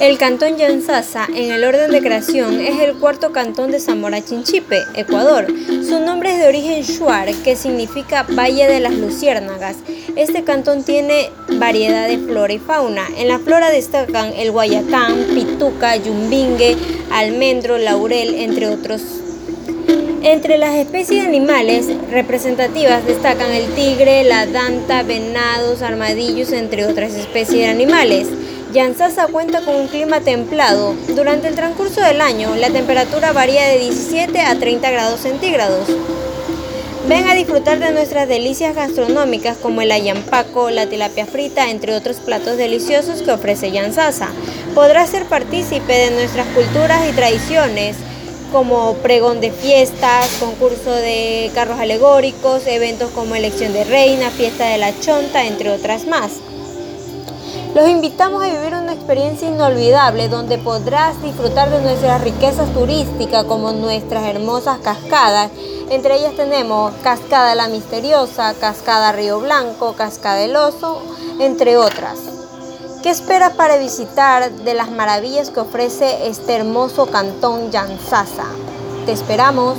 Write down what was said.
El cantón Yansasa, en el orden de creación, es el cuarto cantón de Zamora Chinchipe, Ecuador. Su nombre es de origen shuar, que significa Valle de las Luciérnagas. Este cantón tiene variedad de flora y fauna. En la flora destacan el guayacán, pituca, yumbingue, almendro, laurel, entre otros. Entre las especies de animales representativas destacan el tigre, la danta, venados, armadillos, entre otras especies de animales. Yansasa cuenta con un clima templado. Durante el transcurso del año, la temperatura varía de 17 a 30 grados centígrados. Ven a disfrutar de nuestras delicias gastronómicas como el ayampaco, la tilapia frita, entre otros platos deliciosos que ofrece Yansasa. Podrás ser partícipe de nuestras culturas y tradiciones como pregón de fiestas, concurso de carros alegóricos, eventos como elección de reina, fiesta de la chonta, entre otras más. Los invitamos a vivir una experiencia inolvidable donde podrás disfrutar de nuestras riquezas turísticas como nuestras hermosas cascadas. Entre ellas tenemos Cascada La Misteriosa, Cascada Río Blanco, Cascada del Oso, entre otras. ¿Qué esperas para visitar de las maravillas que ofrece este hermoso cantón Yansasa? Te esperamos.